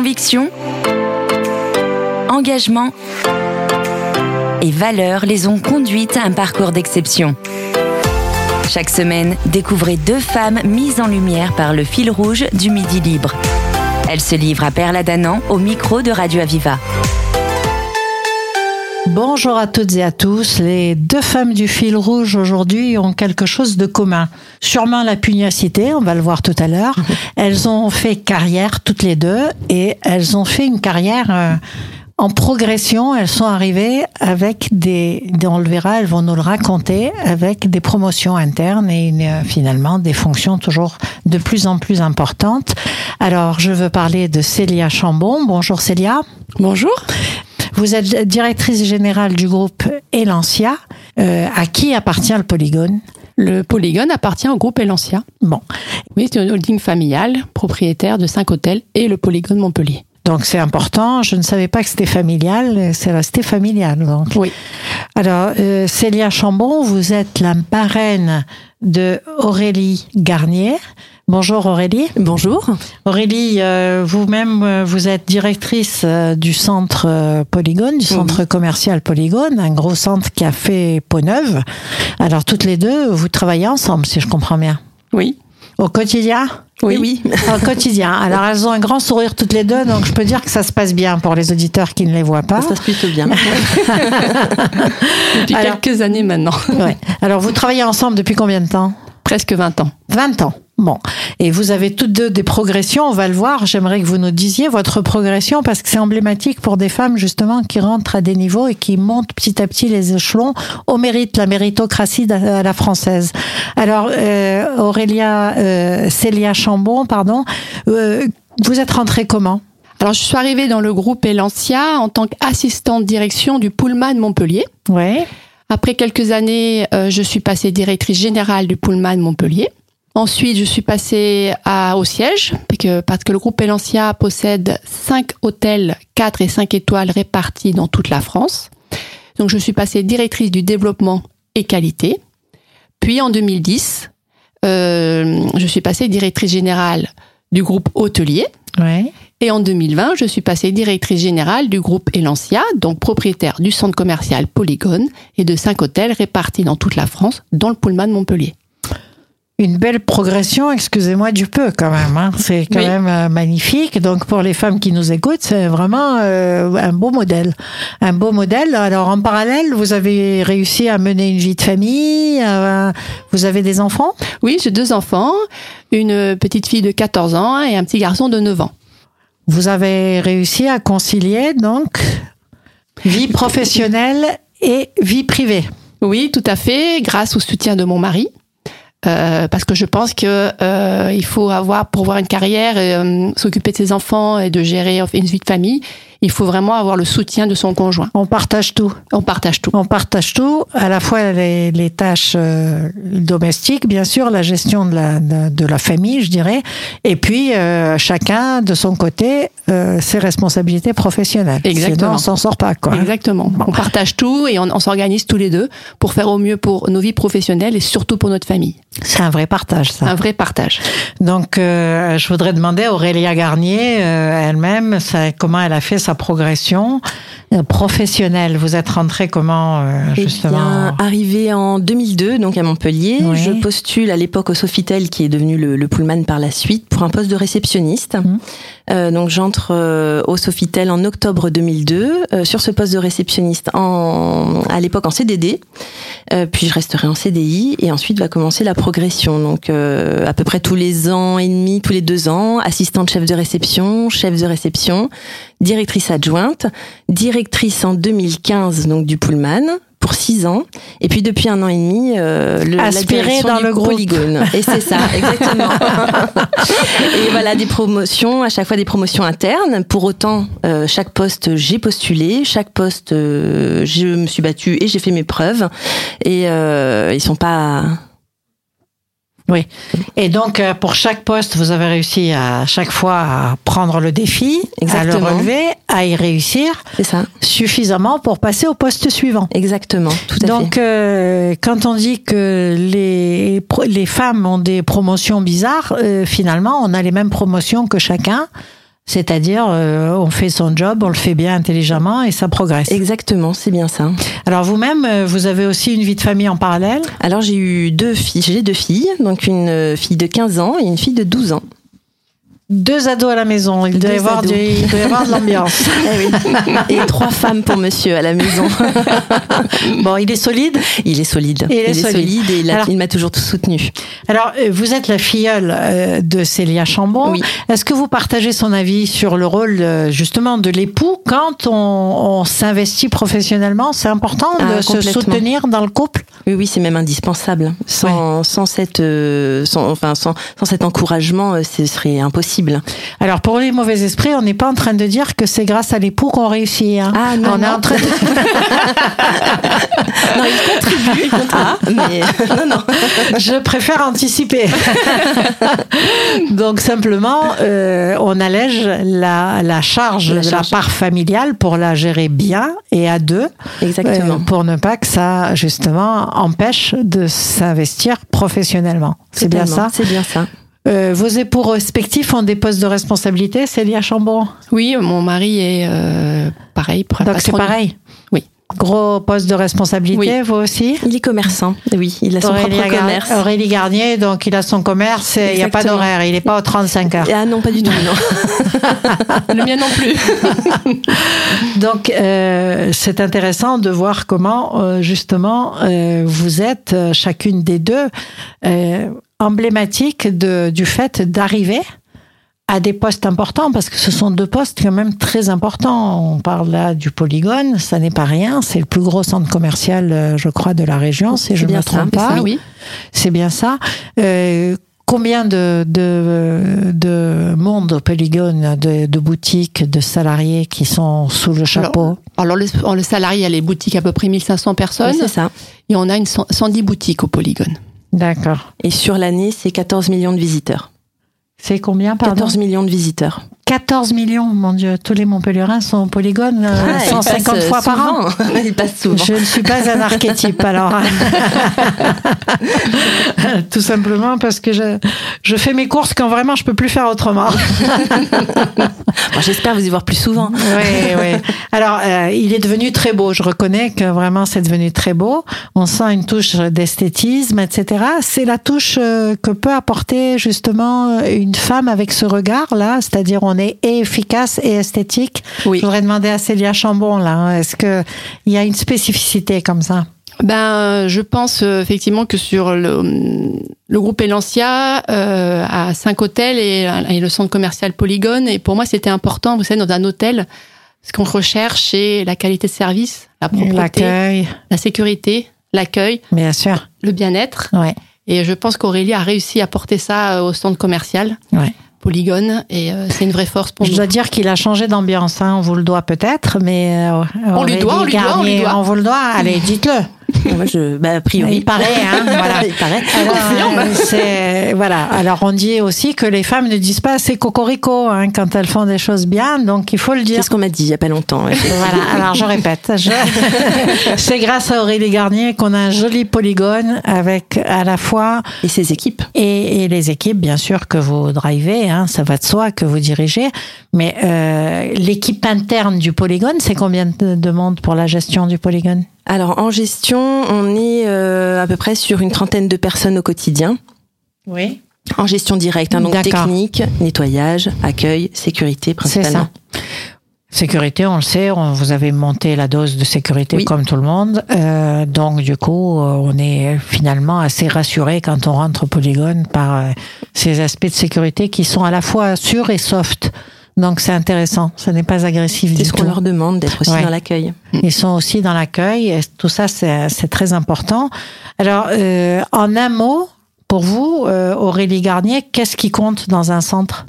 Conviction, engagement et valeurs les ont conduites à un parcours d'exception. Chaque semaine, découvrez deux femmes mises en lumière par le fil rouge du Midi Libre. Elles se livrent à Perla Danan au micro de Radio Aviva. Bonjour à toutes et à tous. Les deux femmes du fil rouge aujourd'hui ont quelque chose de commun. Sûrement la pugnacité, on va le voir tout à l'heure. Elles ont fait carrière toutes les deux et elles ont fait une carrière euh, en progression. Elles sont arrivées avec des, on le verra, elles vont nous le raconter, avec des promotions internes et euh, finalement des fonctions toujours de plus en plus importantes. Alors, je veux parler de Célia Chambon. Bonjour Célia. Bonjour. Vous êtes directrice générale du groupe Elancia. Euh, à qui appartient le Polygone? Le Polygone appartient au groupe Elancia. Bon. Oui, c'est une holding familiale, propriétaire de cinq hôtels et le Polygone Montpellier. Donc c'est important. Je ne savais pas que c'était familial. C'est resté familial. Donc. Oui. Alors euh, Célia Chambon, vous êtes la marraine de Aurélie Garnier. Bonjour Aurélie. Bonjour. Aurélie, euh, vous-même, euh, vous êtes directrice euh, du centre Polygone, du centre commercial Polygone, un gros centre qui a fait peau neuve. Alors toutes les deux, vous travaillez ensemble, si je comprends bien. Oui. Au quotidien oui, oui. Au quotidien. Alors elles ont un grand sourire toutes les deux, donc je peux dire que ça se passe bien pour les auditeurs qui ne les voient pas. Ça se passe plutôt bien. depuis quelques années maintenant. Ouais. Alors vous travaillez ensemble depuis combien de temps? Presque 20 ans. 20 ans. Bon, et vous avez toutes deux des progressions, on va le voir. J'aimerais que vous nous disiez votre progression parce que c'est emblématique pour des femmes justement qui rentrent à des niveaux et qui montent petit à petit les échelons au mérite, la méritocratie à la française. Alors, euh, Aurélia, euh, Célia Chambon, pardon, euh, vous êtes rentrée comment? Alors, je suis arrivée dans le groupe Elancia en tant qu'assistante direction du Pullman Montpellier. Ouais. Après quelques années, je suis passée directrice générale du Pullman Montpellier. Ensuite, je suis passée à, au siège, parce que, parce que le groupe Elancia possède cinq hôtels 4 et 5 étoiles répartis dans toute la France. Donc, je suis passée directrice du développement et qualité. Puis, en 2010, euh, je suis passée directrice générale du groupe Hôtelier. Ouais. Et en 2020, je suis passée directrice générale du groupe Elancia, donc propriétaire du centre commercial Polygone et de cinq hôtels répartis dans toute la France, dont le Pullman Montpellier une belle progression, excusez-moi du peu quand même. Hein. C'est quand même euh, magnifique. Donc pour les femmes qui nous écoutent, c'est vraiment euh, un beau modèle. Un beau modèle. Alors en parallèle, vous avez réussi à mener une vie de famille. Euh, vous avez des enfants? Oui, j'ai deux enfants. Une petite fille de 14 ans et un petit garçon de 9 ans. Vous avez réussi à concilier donc vie professionnelle et vie privée. Oui, tout à fait, grâce au soutien de mon mari. Euh, parce que je pense que euh, il faut avoir pour avoir une carrière, euh, s'occuper de ses enfants et de gérer une vie de famille, il faut vraiment avoir le soutien de son conjoint. On partage tout. On partage tout. On partage tout, à la fois les, les tâches euh, domestiques, bien sûr, la gestion de la, de, de, la famille, je dirais, et puis euh, chacun de son côté euh, ses responsabilités professionnelles. Exactement. Sinon, on s'en sort pas, quoi. Exactement. Bon. On partage tout et on, on s'organise tous les deux pour faire au mieux pour nos vies professionnelles et surtout pour notre famille. C'est un vrai partage, ça. Un vrai partage. Donc, je voudrais demander à Aurélia Garnier, elle-même, comment elle a fait sa progression euh, professionnelle. Vous êtes rentrée comment, euh, justement eh bien, Arrivée en 2002, donc à Montpellier. Oui. Je postule à l'époque au Sofitel, qui est devenu le, le, Pullman par la suite, pour un poste de réceptionniste. Mmh. Euh, donc, j'entre au Sofitel en octobre 2002, sur ce poste de réceptionniste, en, à l'époque en CDD. puis, je resterai en CDI, et ensuite va commencer la progression. Donc, à peu près tous les ans et demi, tous les deux ans, assistante chef de réception, chef de réception, directrice adjointe, directrice en 2015 donc du Pullman pour six ans. Et puis depuis un an et demi euh, le, Aspiré la dans le groupe. Polygone et c'est ça exactement. Et voilà des promotions à chaque fois des promotions internes. Pour autant euh, chaque poste j'ai postulé. Chaque poste euh, je me suis battue et j'ai fait mes preuves. Et euh, ils sont pas oui. Et donc, euh, pour chaque poste, vous avez réussi à chaque fois à prendre le défi, Exactement. à le relever, à y réussir. Ça. Suffisamment pour passer au poste suivant. Exactement. Tout à donc, fait. Euh, quand on dit que les, les femmes ont des promotions bizarres, euh, finalement, on a les mêmes promotions que chacun. C'est-à-dire, euh, on fait son job, on le fait bien intelligemment et ça progresse. Exactement, c'est bien ça. Alors vous-même, euh, vous avez aussi une vie de famille en parallèle? Alors j'ai eu deux filles, j'ai deux filles, donc une fille de 15 ans et une fille de 12 ans. Deux ados à la maison, il doit, y avoir, du, il doit y avoir de l'ambiance. Eh. Et trois femmes pour monsieur à la maison. bon, il est solide Il est solide. Il est, solide. et il, il m'a toujours tout soutenu. Alors, euh, vous êtes la filleule euh, de Célia Chambon. Oui. Est-ce que vous partagez son avis sur le rôle euh, justement de l'époux quand on, on s'investit professionnellement? C'est important de Ah, se soutenir dans le couple? Oui, oui, c'est même indispensable. Sans, sans, cette, sans, enfin, sans, sans cet encouragement, ce serait impossible. Alors pour les mauvais esprits, on n'est pas en train de dire que c'est grâce à l'époux qu'on réussit. Hein. Ah, non, on est non. en train de... Non, il contribue, il contribue. Ah, mais non, non. Je préfère anticiper. Donc simplement, euh, on allège la, la charge La de charge. la part familiale pour la gérer bien et à deux, Exactement. euh, pour ne pas que ça justement empêche de s'investir professionnellement. C'est bien ça? C'est bien ça. Euh, vos époux respectifs ont des postes de responsabilité, Célia Chambon? Oui, mon mari est euh, pareil. Donc c'est pareil? Oui. Gros poste de responsabilité, Oui. vous aussi? Il est commerçant. Oui, il a son Aurélie propre Gar- commerce. Aurélie Garnier, donc il a son commerce et il n'y a pas d'horaire, il n'est pas aux 35 heures. Ah non, pas du tout, non. Le mien non plus. Donc euh, c'est intéressant de voir comment euh, justement euh, vous êtes euh, chacune des deux euh, emblématique de, du fait d'arriver à des postes importants parce que ce sont deux postes quand même très importants. On parle là du Polygone, ça n'est pas rien, c'est le plus gros centre commercial, euh, je crois, de la région, si je ne me ça, trompe c'est pas. ça, oui. C'est bien ça. Euh, combien de, de, de monde au Polygone, de, de boutiques, de salariés qui sont sous le chapeau? Alors le, le salarié a les boutiques à peu près 1500 personnes Oui, c'est ça. et on a une cent- 110 boutiques au Polygone. D'accord. Et sur l'année, c'est 14 millions de visiteurs. C'est combien, pardon? 14 millions de visiteurs. 14 millions, mon Dieu. Tous les Montpellierins sont au Polygone euh, Ah, il 150 passe fois par an. souvent. Je ne suis pas un archétype, alors. Tout simplement parce que je, je fais mes courses quand vraiment je peux plus faire autrement. Bon, J'espère vous y voir plus souvent. Oui, oui. Alors, euh, il est devenu très beau. Je reconnais que vraiment, c'est devenu très beau. On sent une touche d'esthétisme, etc. C'est la touche euh, que peut apporter justement une femme avec ce regard-là, c'est-à-dire on est et efficace et esthétique. Oui. Je voudrais demander à Célia Chambon, là, hein, est-ce que il y a une spécificité comme ça? Ben, je pense euh, effectivement que sur le, le groupe Elancia euh, à cinq hôtels et, et le centre commercial Polygone. Et pour moi, c'était important, vous savez, dans un hôtel, ce qu'on recherche, c'est la qualité de service, la propreté, L'accueil, la sécurité, l'accueil, bien sûr. le bien-être. Ouais, Et je pense qu'Aurélie a réussi à porter ça euh, au centre commercial ouais. Polygone. Et euh, c'est une vraie force pour Je nous. dois dire qu'il a changé d'ambiance, hein, on vous le doit peut-être, mais euh, On lui doit, on lui doit, on lui doit. on vous le doit. Allez, dites-le. Moi, je, bah, a priori. Il paraît, hein, voilà. Il paraît. Alors, euh, c'est voilà. Alors on dit aussi que les femmes ne disent pas assez cocorico hein, quand elles font des choses bien, donc il faut le dire. C'est ce qu'on m'a dit il y a pas longtemps. ouais. Voilà. Alors je répète, je- c'est grâce à Aurélie Garnier qu'on a un joli polygone avec à la fois Et ses équipes. et, et les équipes bien sûr que vous drivez, hein, ça va de soi que vous dirigez, mais euh, l'équipe interne du polygone, c'est combien de, de monde pour la gestion du polygone? Alors en gestion, on est euh, à peu près sur une trentaine de personnes au quotidien. Oui. En gestion directe, hein, donc technique, nettoyage, accueil, sécurité C'est principalement. ça. Sécurité, on le sait, on, vous avez monté la dose de sécurité Oui. comme tout le monde. Euh, donc, du coup, euh, on est finalement assez rassuré quand on rentre au polygone par euh, ces aspects de sécurité qui sont à la fois sûrs et soft. Donc, c'est intéressant. Ce n'est pas agressif C'est du ce qu'on leur demande d'être aussi Ouais. dans l'accueil. Ils sont aussi dans l'accueil. et Tout ça, c'est c'est très important. Alors, euh, en un mot, pour vous, euh, Aurélie Garnier, qu'est-ce qui compte dans un centre?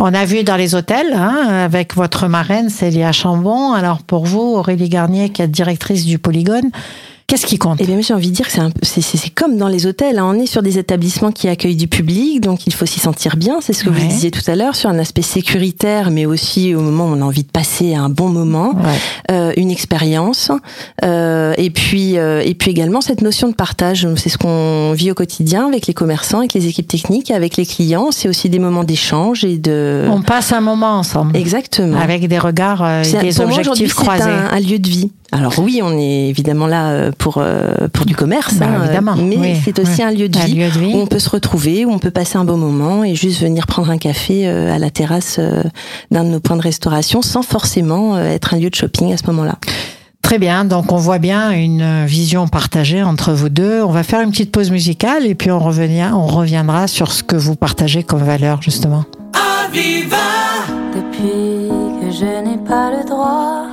On a vu dans les hôtels, hein, avec votre marraine Célia Chambon. Alors, pour vous, Aurélie Garnier, qui est directrice du Polygone, Qu'est-ce qui compte? Eh bien, j'ai envie de dire que c'est, comme dans les hôtels. Hein. On est sur des établissements qui accueillent du public, donc il faut s'y sentir bien. C'est ce que vous disiez tout à l'heure sur un aspect sécuritaire, mais aussi au moment où on a envie de passer un bon moment, euh, une expérience, euh, et puis euh, et puis également cette notion de partage. C'est ce qu'on vit au quotidien avec les commerçants, avec les équipes techniques, avec les clients. C'est aussi des moments d'échange et de. On passe un moment ensemble. Exactement. Avec des regards euh, et des objectifs croisés. C'est un lieu de vie. Alors oui, on est évidemment là euh, pour euh, pour du commerce, bah, hein, évidemment. mais c'est aussi un, lieu de, vie où on peut se retrouver, où on peut passer un bon moment et juste venir prendre un café euh, à la terrasse d'un de nos points de restauration sans forcément être un lieu de shopping à ce moment-là. Très bien, donc on voit bien une vision partagée entre vous deux. On va faire une petite pause musicale et puis on, on reviendra sur ce que vous partagez comme valeur justement. Aviva Depuis que je n'ai pas le droit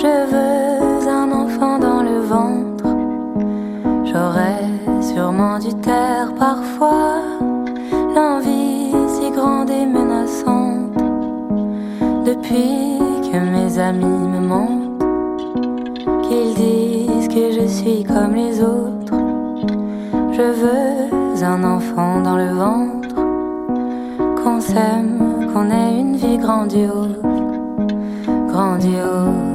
je veux un enfant dans le ventre. J'aurais sûrement dû taire parfois l'envie si grande et menaçante. Depuis que mes amis me mentent, qu'ils disent que je suis comme les autres. Je veux un enfant dans le ventre, qu'on s'aime, qu'on ait une vie grandiose, grandiose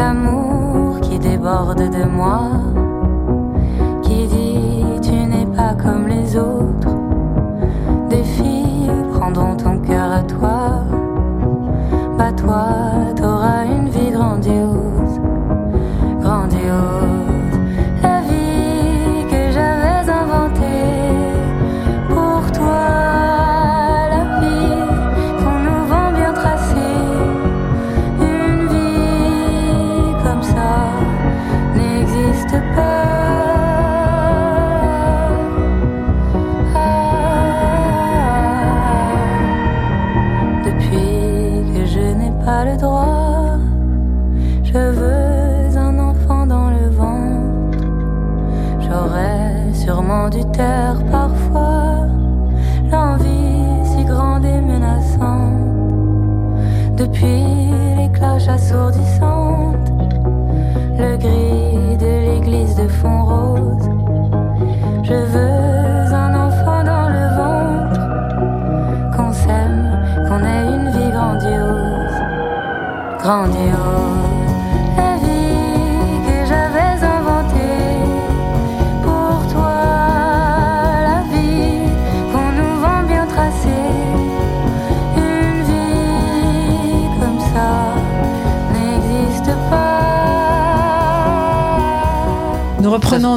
l'amour qui déborde de moi, qui dit tu n'es pas comme les autres. Des filles prendront ton cœur à toi, bah toi t'auras une vie grandiose. Parfois l'envie si grande et menaçante. Depuis les cloches assourdissantes, le gris de l'église de fond rose. Je veux un enfant dans le ventre, qu'on s'aime, qu'on ait une vie grandiose, grandiose.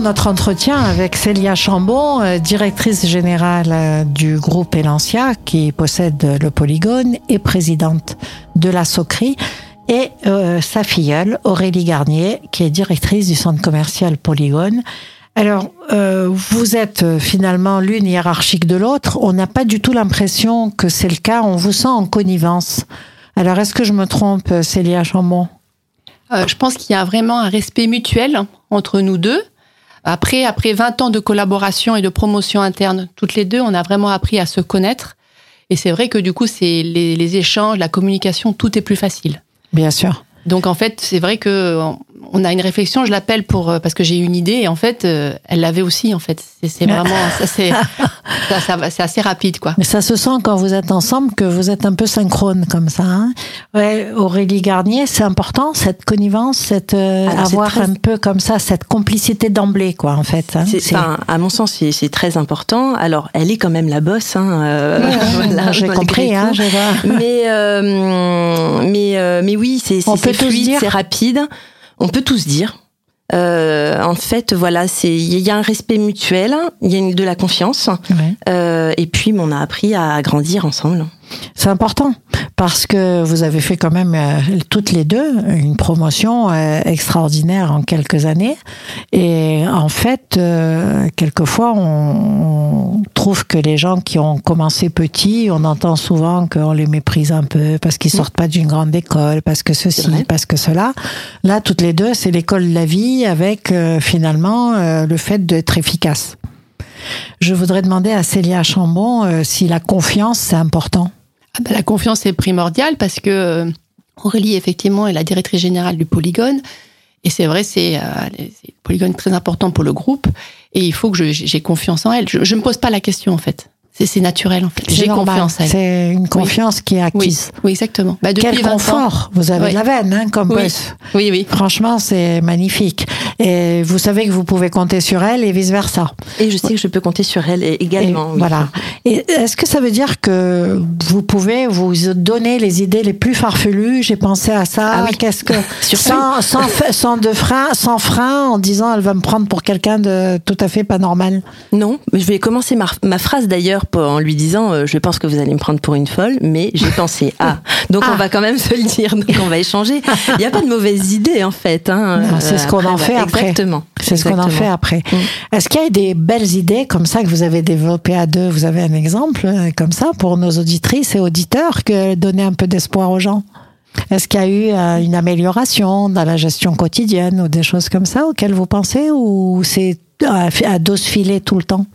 Notre entretien avec Célia Chambon, euh, directrice générale euh, du groupe Elancia qui possède le Polygone et présidente de la Socri et euh, sa filleule Aurélie Garnier qui est directrice du centre commercial Polygone. Alors, vous êtes finalement l'une hiérarchique de l'autre. On n'a pas du tout l'impression que c'est le cas. On vous sent en connivence. Alors, est-ce que je me trompe, Célia Chambon? Je pense qu'il y a vraiment un respect mutuel entre nous deux. Après, après 20 ans de collaboration et de promotion interne, toutes les deux, on a vraiment appris à se connaître. Et c'est vrai que du coup, c'est les, les échanges, la communication, tout est plus facile. Bien sûr. Donc en fait, c'est vrai que on a une réflexion. Je l'appelle pour euh, parce que j'ai une idée et en fait, euh, elle l'avait aussi. En fait, c'est vraiment ça, c'est ça, c'est assez rapide quoi. Mais ça se sent quand vous êtes ensemble que vous êtes un peu synchrone comme ça. Hein ouais, Aurélie Garnier, c'est important cette connivence, cette euh, Alors, c'est avoir très- un peu comme ça cette complicité d'emblée quoi en fait. hein. C'est, enfin, à mon sens, c'est, c'est très important. Alors, elle est quand même la bosse. Hein, euh, Ouais, voilà, j'ai compris. Hein, mais, euh, mais, euh, mais oui, c'est, c'est, fluide, dire. c'est rapide. On peut tous dire. Euh, en fait, voilà, c'est il y a un respect mutuel, il y a de la confiance, euh, et puis on a appris à grandir ensemble. C'est important parce que vous avez fait quand même euh, toutes les deux une promotion euh, extraordinaire en quelques années. Et en fait, euh, quelquefois, on, trouve que les gens qui ont commencé petits, on entend souvent qu'on les méprise un peu parce qu'ils sortent pas d'une grande école, parce que ceci, parce que cela. Là, toutes les deux, c'est l'école de la vie avec finalement le fait d'être efficace. Je voudrais demander à Célia Chambon si la confiance, c'est important. Ah bah, la confiance est primordiale parce que euh, Aurélie, effectivement, est la directrice générale du Polygone. Et c'est vrai, c'est euh, Polygone très important pour le groupe. Et il faut que j'ai confiance en elle. Je ne me pose pas la question, en fait. C'est naturel en fait. J'ai confiance. C'est une confiance qui est acquise. Oui, exactement. Bah, Quel confort Vous avez de la veine, hein, comme oui. Oui, oui. Franchement, c'est magnifique. Et vous savez que vous pouvez compter sur elle et vice versa. Et je sais que je peux compter sur elle également. Voilà. Et est-ce que ça veut dire que vous pouvez vous donner les idées les plus farfelues? J'ai pensé à ça. Ah oui. Qu'est-ce que sans, sans, sans, de frein, sans frein, en disant elle va me prendre pour quelqu'un de tout à fait pas normal? Non, je vais commencer ma, ma phrase d'ailleurs en lui disant euh, je pense que vous allez me prendre pour une folle, mais j'ai pensé ah donc on ah. va quand même se le dire, donc on va échanger. Il n'y a pas de mauvaise idée en fait. Hein, c'est ce qu'on en fait après. Exactement. C'est ce qu'on en fait après. Mm. Est-ce qu'il y a des belles idées comme ça que vous avez développées à deux? Vous avez un exemple euh, comme ça pour nos auditrices et auditeurs que donner un peu d'espoir aux gens? Est-ce qu'il y a eu euh, une amélioration dans la gestion quotidienne ou des choses comme ça auxquelles vous pensez ou c'est à dos filer tout le temps?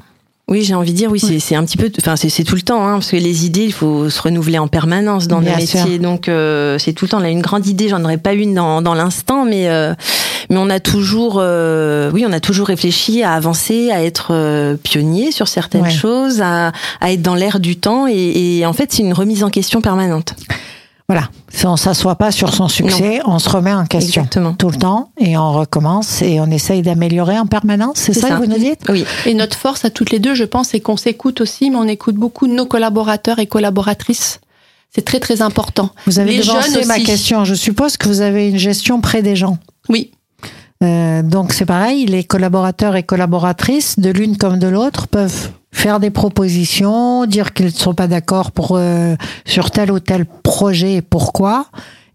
Oui, j'ai envie de dire, oui, c'est un petit peu, enfin, c'est tout le temps, hein, parce que les idées, il faut se renouveler en permanence dans nos métiers. Donc, euh, c'est tout le temps. On a une grande idée, j'en aurais pas une dans, dans l'instant, mais, euh, mais on a toujours, euh, oui, on a toujours réfléchi à avancer, à être pionnier sur certaines choses, à, à être dans l'air du temps. Et, et en fait, c'est une remise en question permanente. Voilà, si on s'assoit pas sur son succès, on se remet en question tout le temps et on recommence et on essaye d'améliorer en permanence. C'est ça, que vous nous dites? Oui. Et notre force à toutes les deux, je pense, c'est qu'on s'écoute aussi, mais on écoute beaucoup nos collaborateurs et collaboratrices. C'est très très important. Vous avez devancé ma question. Je suppose que vous avez une gestion près des gens. Oui. Euh, donc c'est pareil, les collaborateurs et collaboratrices, de l'une comme de l'autre, peuvent faire des propositions, dire qu'ils ne sont pas d'accord pour euh, sur tel ou tel projet et pourquoi,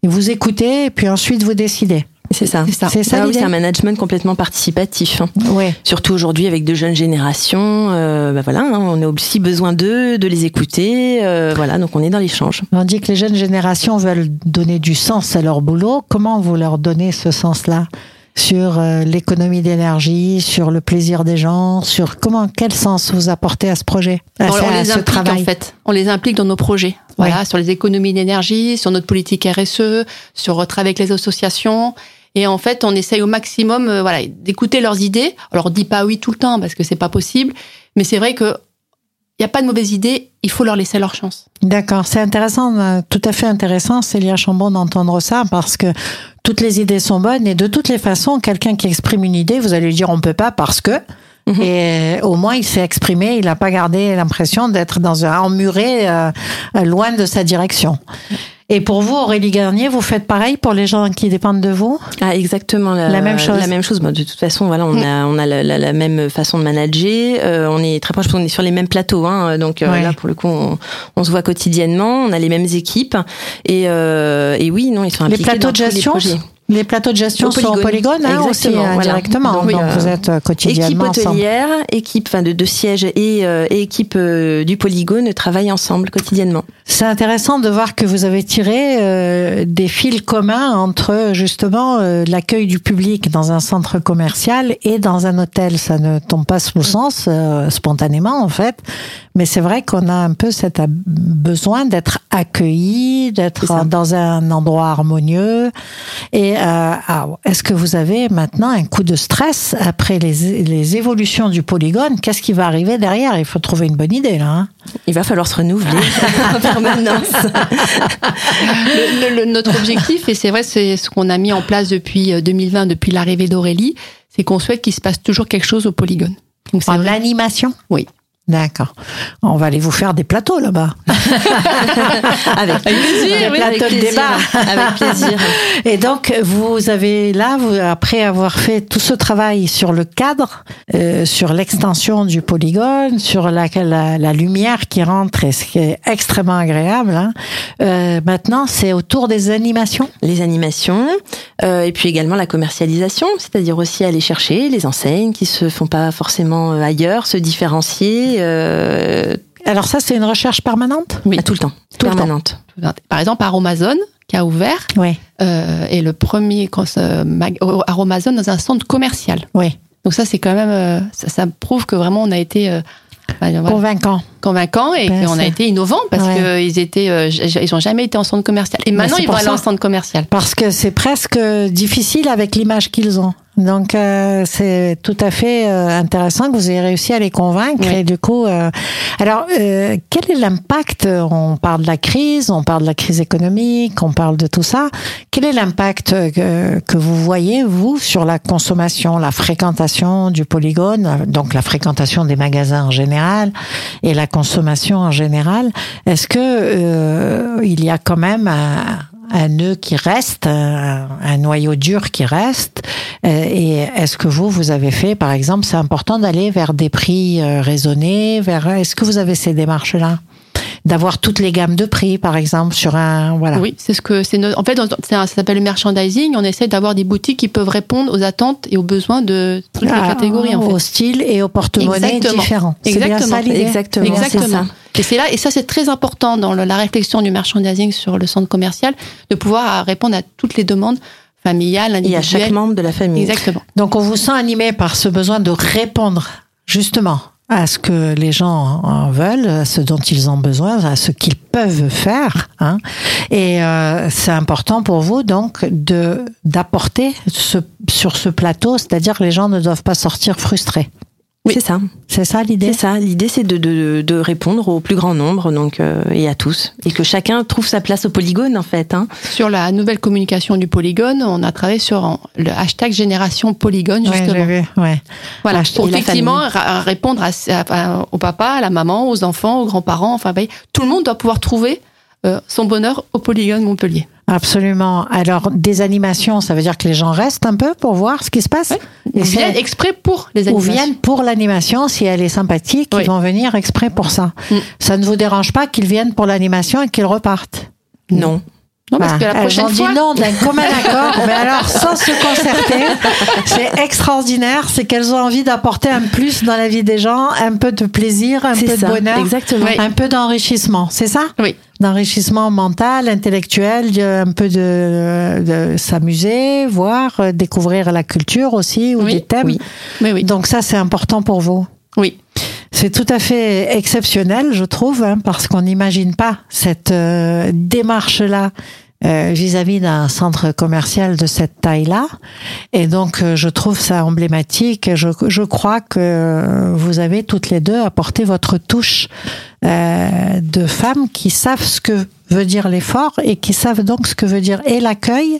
et vous écoutez et puis ensuite vous décidez. C'est ça. C'est ça. Ah c'est un management complètement participatif. Hein. Ouais. Surtout aujourd'hui avec de jeunes générations. Euh, bah voilà, hein, on a aussi besoin d'eux, de les écouter. Euh, voilà, donc on est dans l'échange. On dit que les jeunes générations veulent donner du sens à leur boulot. Comment vous leur donnez ce sens-là? Sur euh, l'économie d'énergie, sur le plaisir des gens, sur comment, quel sens vous apportez à ce projet, à, on, les implique, travail. En fait, on les implique dans nos projets. Voilà, sur les économies d'énergie, sur notre politique RSE, sur votre avec les associations. Et en fait, on essaye au maximum, euh, voilà, d'écouter leurs idées. Alors, on dit pas oui tout le temps parce que c'est pas possible, mais c'est vrai que il n'y a pas de mauvaise idée, il faut leur laisser leur chance. D'accord, c'est intéressant, euh, tout à fait intéressant, Célia Chambon, d'entendre ça, parce que toutes les idées sont bonnes, et de toutes les façons, quelqu'un qui exprime une idée, vous allez lui dire on peut pas parce que, mhm. Et au moins, il s'est exprimé, il n'a pas gardé l'impression d'être dans un emmuré euh, loin de sa direction. Et pour vous, Aurélie Garnier, vous faites pareil pour les gens qui dépendent de vous? Ah, exactement. La, même chose. La même chose. de toute façon, voilà, on a, on a la, même façon de manager. Euh, on est très proche, on est sur les mêmes plateaux. Hein, donc euh, là, pour le coup, on, se voit quotidiennement. On a les mêmes équipes. Et, euh, et oui, non, ils sont impliqués les plateaux de gestion, les plateaux de gestion sont en polygone hein, aussi euh, directement. Donc, vous êtes euh, quotidiennement équipe hôtelière, équipe enfin, de, de sièges et, euh, équipe du polygone travaillent ensemble quotidiennement. C'est intéressant de voir que vous avez tiré des fils communs entre justement l'accueil du public dans un centre commercial et dans un hôtel. Ça ne tombe pas sous le sens spontanément en fait, mais c'est vrai qu'on a un peu cet besoin d'être accueilli, d'être dans un endroit harmonieux et euh, ah, est-ce que vous avez maintenant un coup de stress après les, les évolutions du polygone? Qu'est-ce qui va arriver derrière? Il faut trouver une bonne idée là. Hein. Il va falloir se renouveler en permanence. notre objectif, et c'est vrai, c'est ce qu'on a mis en place depuis 2020, euh, depuis l'arrivée d'Aurélie, c'est qu'on souhaite qu'il se passe toujours quelque chose au polygone. Donc, en l'animation Oui. D'accord. On va aller vous faire des plateaux là-bas. avec plaisir, plateaux de débat. Avec plaisir. Et donc, vous avez là, vous, après avoir fait tout ce travail sur le cadre, euh, sur l'extension du polygone, sur la, la, la, lumière qui rentre, et ce qui est extrêmement agréable, hein, euh, maintenant, c'est autour des animations Les animations, euh, et puis également la commercialisation, c'est-à-dire aussi aller chercher les enseignes qui se font pas forcément ailleurs, se différencier euh, Alors ça, c'est une recherche permanente? Oui, tout le temps. Tout permanente. Le temps. Par exemple, Aromazone, qui a ouvert, oui. euh, est le premier Aromazone dans un centre commercial. Oui. Donc ça, c'est quand même, euh, ça, ça, prouve que vraiment on a été euh, voilà, convaincant, convaincant et ben, qu'on a été innovant parce ouais. qu'ils étaient, euh, ils ont jamais été en centre commercial. Et maintenant, ils vont aller en centre commercial. Parce que c'est presque difficile avec l'image qu'ils ont. Donc euh, c'est tout à fait euh, intéressant que vous ayez réussi à les convaincre. Oui. Et du coup, euh, alors euh, quel est l'impact On parle de la crise, on parle de la crise économique, on parle de tout ça. Quel est l'impact que, que vous voyez vous sur la consommation, la fréquentation du polygone, donc la fréquentation des magasins en général et la consommation en général? Est-ce que euh, il y a quand même un, un nœud qui reste, un, un, noyau dur qui reste. Et est-ce que vous, vous avez fait, par exemple, c'est important d'aller vers des prix raisonnés, vers, est-ce que vous avez ces démarches-là? d'avoir toutes les gammes de prix, par exemple, sur un voilà. Oui, c'est ce que c'est. En fait, ça s'appelle le merchandising. On essaie d'avoir des boutiques qui peuvent répondre aux attentes et aux besoins de toutes ah, les catégories. En fait. Au style et au porte-monnaie différents. Exactement. Bien ça, Exactement. Exactement. Et c'est là, et ça c'est très important dans la réflexion du merchandising sur le centre commercial, de pouvoir répondre à toutes les demandes familiales, individuelles. Et à chaque membre de la famille. Exactement. Donc on vous sent animé par ce besoin de répondre justement à ce que les gens en veulent, à ce dont ils ont besoin, à ce qu'ils peuvent faire. Hein. Et euh, c'est important pour vous donc de d'apporter ce, sur ce plateau, c'est-à-dire que les gens ne doivent pas sortir frustrés. Oui, c'est ça. C'est ça l'idée. C'est ça. L'idée, c'est de, de, de, répondre au plus grand nombre, donc euh, et à tous, et que chacun trouve sa place au polygone, en fait. Hein. Sur la nouvelle communication du polygone, on a travaillé sur le hashtag génération polygone justement. Ouais, vu, ouais. Voilà, pour effectivement répondre à, à, au papa, à la maman, aux enfants, aux grands-parents. Enfin, bah, tout le monde doit pouvoir trouver euh, son bonheur au polygone Montpellier. Absolument. Alors, des animations, ça veut dire que les gens restent un peu pour voir ce qui se passe. Ils viennent exprès pour les animations. Ou viennent pour l'animation, si elle est sympathique, oui. ils vont venir exprès pour ça. Mm. Ça ne vous dérange pas qu'ils viennent pour l'animation et qu'ils repartent? Non. Non, parce bah, que la prochaine elles fois... dit non d'un commun accord, mais alors sans se concerter, c'est extraordinaire, c'est qu'elles ont envie d'apporter un plus dans la vie des gens, un peu de plaisir, un peu ça, de bonheur, exactement. un peu d'enrichissement, c'est ça? Oui. D'enrichissement mental, intellectuel, un peu de, de s'amuser, voir, euh, découvrir la culture aussi, ou oui. des thèmes. Oui. Donc ça, c'est important pour vous. Oui. C'est tout à fait exceptionnel, je trouve, hein, parce qu'on n'imagine pas cette euh, démarche-là vis-à-vis d'un centre commercial de cette taille-là. Et donc, euh, je trouve ça emblématique. Je, je crois que vous avez toutes les deux apporté votre touche euh, de femmes qui savent ce que veut dire l'effort et qui savent donc ce que veut dire et l'accueil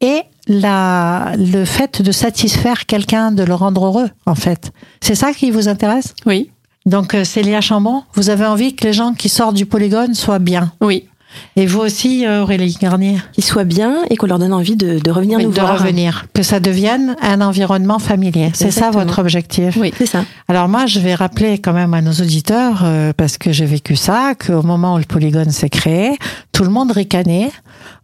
et la, le fait de satisfaire quelqu'un, de le rendre heureux, en fait. C'est ça qui vous intéresse? Oui. Donc, Célia Chambon, vous avez envie que les gens qui sortent du polygone soient bien? Oui. Et vous aussi, Aurélie Garnier Qu'ils soient bien et qu'on leur donne envie de, de revenir oui, nous de voir. revenir. Que ça devienne un environnement familier. C'est ça votre objectif Oui, c'est ça. Alors moi, je vais rappeler quand même à nos auditeurs, euh, parce que j'ai vécu ça, qu'au moment où le polygone s'est créé, tout le monde ricanait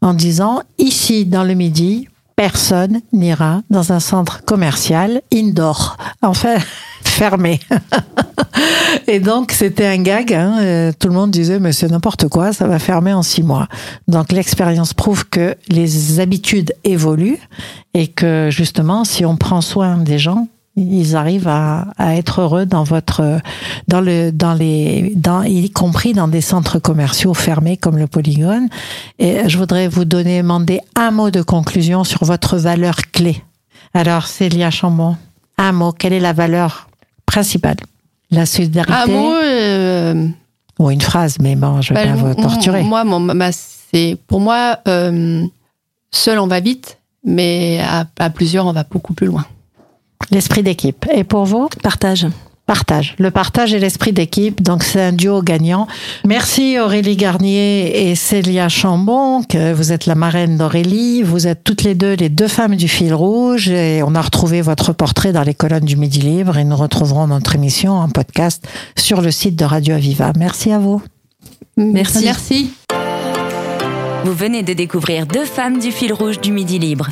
en disant, ici, dans le Midi, personne n'ira dans un centre commercial indoor. Enfin, fermé. Et donc, c'était un gag. Hein. Euh, tout le monde disait, mais c'est n'importe quoi, ça va fermer en six mois. Donc, l'expérience prouve que les habitudes évoluent et que, justement, si on prend soin des gens, ils arrivent à, être heureux dans votre, dans le, dans les, dans, y compris dans des centres commerciaux fermés comme le Polygone. Et je voudrais vous donner, demander un mot de conclusion sur votre valeur clé. Alors, Célia Chambon, un mot, quelle est la valeur principale La solidarité Un mot. Euh... Ou une phrase, mais bon, je vais bah, pas vous torturer. Moi, c'est pour moi, euh, seul on va vite, mais à, à, plusieurs on va beaucoup plus loin. L'esprit d'équipe. Et pour vous Partage. Partage. Le partage et l'esprit d'équipe. Donc, c'est un duo gagnant. Merci Aurélie Garnier et Célia Chambon, que vous êtes la marraine d'Aurélie. Vous êtes toutes les deux les deux femmes du fil rouge et on a retrouvé votre portrait dans les colonnes du Midi Libre et nous retrouverons notre émission en podcast sur le site de Radio Aviva. Merci à vous. Merci. Merci. Vous venez de découvrir deux femmes du fil rouge du Midi Libre.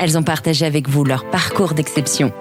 Elles ont partagé avec vous leur parcours d'exception